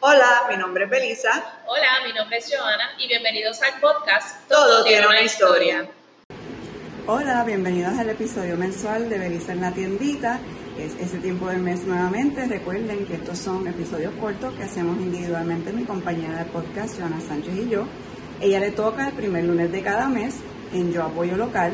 Hola, mi nombre es Belisa. Hola, mi nombre es Joana y bienvenidos al podcast Todo, tiene una historia. Hola, bienvenidos al episodio mensual de Belisa en la tiendita. Es ese tiempo del mes nuevamente. Recuerden que estos son episodios cortos que hacemos individualmente mi compañera de podcast, Joana Sánchez y yo. Ella le toca el primer lunes de cada mes en Yo Apoyo Local.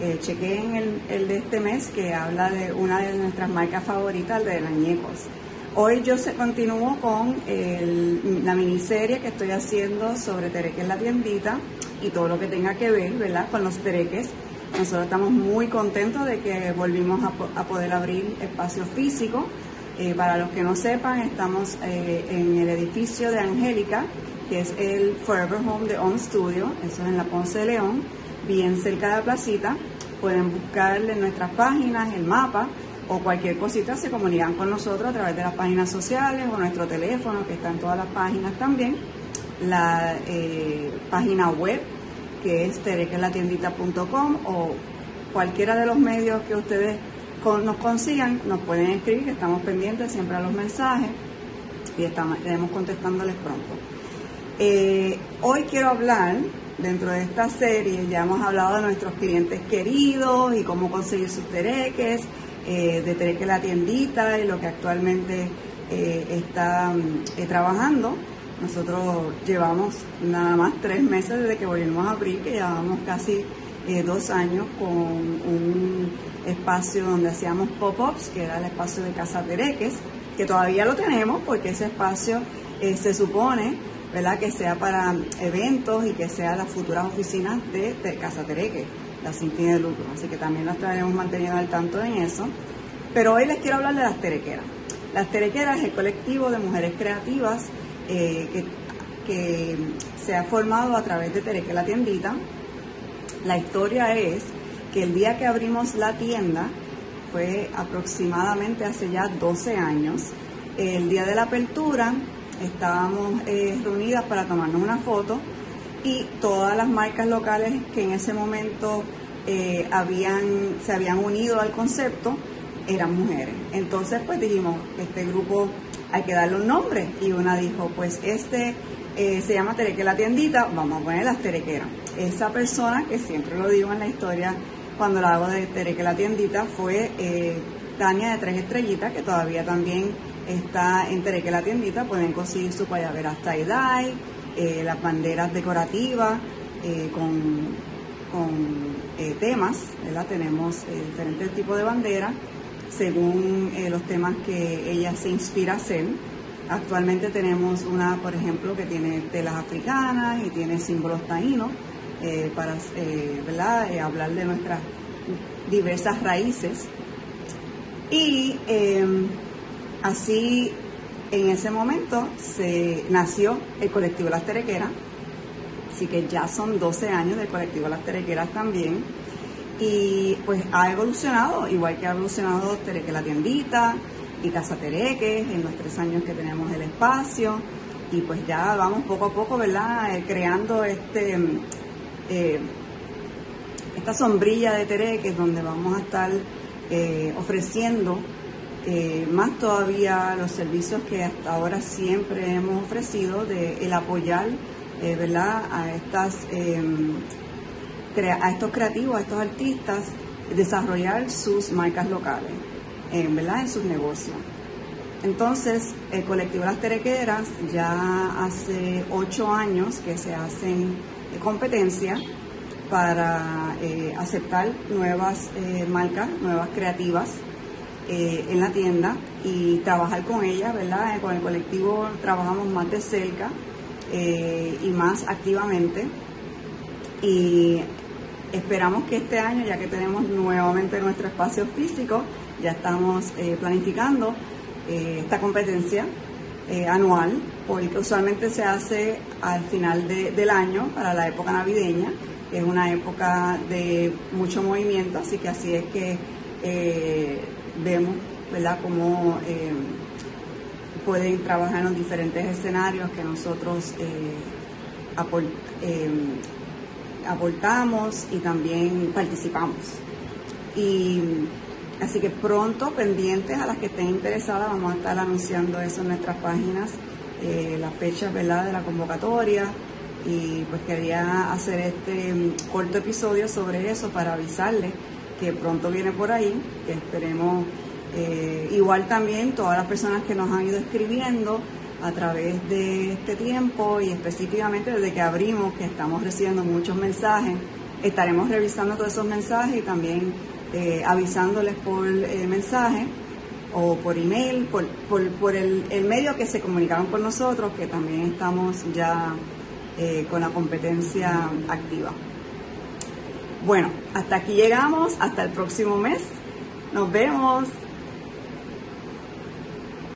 Eh, chequeen el, el de este mes que habla de una de nuestras marcas favoritas, de Añecos. Hoy yo se continúo con el- la miniserie que estoy haciendo sobre tereques la tiendita y todo lo que tenga que ver, ¿verdad? Con los tereques. Nosotros estamos muy contentos de que volvimos a, a poder abrir espacio físico. Eh, para los que no sepan, estamos eh, en el edificio de Angélica, que es el Forever Home de On Studio, eso es en la Ponce de León, bien cerca de la placita. Pueden buscarle en nuestras páginas el mapa o cualquier cosita se comunican con nosotros a través de las páginas sociales o nuestro teléfono, que está en todas las páginas también. La eh, página web, que es terequelatiendita.com o cualquiera de los medios que ustedes nos consigan, nos pueden escribir, que estamos pendientes siempre a los mensajes y estamos, estaremos contestándoles pronto. Eh, hoy quiero hablar, dentro de esta serie, ya hemos hablado de nuestros clientes queridos y cómo conseguir sus tereques, eh, de Tereque la tiendita y lo que actualmente eh, está eh, trabajando. Nosotros llevamos nada más tres meses desde que volvimos a abrir, que llevamos casi dos años con un espacio donde hacíamos pop-ups, que era el espacio de Casa Tereques, que todavía lo tenemos porque ese espacio se supone ¿verdad? que sea para eventos y que sea las futuras oficinas de, de Casa la sin de lucro. Así que también nos estaremos manteniendo al tanto en eso. Pero hoy les quiero hablar de las terequeras. Las terequeras es el colectivo de mujeres creativas eh, que, que se ha formado a través de Tereque la tiendita. La historia es que el día que abrimos la tienda fue aproximadamente hace ya 12 años. El día de la apertura estábamos eh, reunidas para tomarnos una foto y todas las marcas locales que en ese momento eh, habían, se habían unido al concepto eran mujeres. Entonces pues dijimos, este grupo hay que darle un nombre y una dijo, pues este eh, se llama Tereque la tiendita, vamos a poner las terequeras. Esa persona, que siempre lo digo en la historia cuando la hago de Tereque la tiendita, fue eh, Tania de Tres Estrellitas, que todavía también está en Tereque la tiendita, pueden conseguir su payaveras tie-dye, eh, las banderas decorativas eh, con, con eh, temas, ¿verdad? Tenemos diferentes tipos de banderas según los temas que ella se inspira a hacer. Actualmente tenemos una, por ejemplo, que tiene telas africanas y tiene símbolos taínos para hablar de nuestras diversas raíces. Y eh, así, en ese momento, se nació el colectivo Las Terequeras, así que ya son 12 años del colectivo Las Terequeras también. Y pues ha evolucionado, igual que ha evolucionado Tereque la tiendita y Casa Tereques en los tres años que tenemos el espacio. Y pues ya vamos poco a poco, ¿verdad? Eh, creando este eh, esta sombrilla de Tereques donde vamos a estar eh, ofreciendo eh, más todavía los servicios que hasta ahora siempre hemos ofrecido de el apoyar eh, ¿verdad? a estas crea- a estos creativos, a estos artistas, desarrollar sus marcas locales, ¿verdad? En sus negocios. Entonces, el colectivo Las Terequeras ya hace ocho años que se hacen competencias para eh, aceptar nuevas marcas, nuevas creativas eh, en la tienda y trabajar con ellas, ¿verdad? Eh, Con el colectivo trabajamos más de cerca eh, y más activamente y esperamos que este año, ya que tenemos nuevamente nuestro espacio físico, ya estamos eh, planificando esta competencia anual, porque usualmente se hace al final de- del año, para la época navideña, es una época de mucho movimiento, así que así es que eh, vemos, ¿verdad?, cómo eh, pueden trabajar en los diferentes escenarios que nosotros eh, apor- aportamos y también participamos. Y así que pronto, pendientes a las que estén interesadas, vamos a estar anunciando eso en nuestras páginas las fechas ¿verdad? de la convocatoria y pues quería hacer este mm, corto episodio sobre eso para avisarles que pronto viene por ahí, que esperemos eh, igual también todas las personas que nos han ido escribiendo a través de este tiempo y específicamente desde que abrimos, que estamos recibiendo muchos mensajes, estaremos revisando todos esos mensajes y también eh, avisándoles por eh, mensaje o por email, por, por, el, el, medio que se comunicaron con nosotros, que también estamos ya eh, con la competencia activa. Bueno, hasta aquí llegamos, hasta el próximo mes. Nos vemos.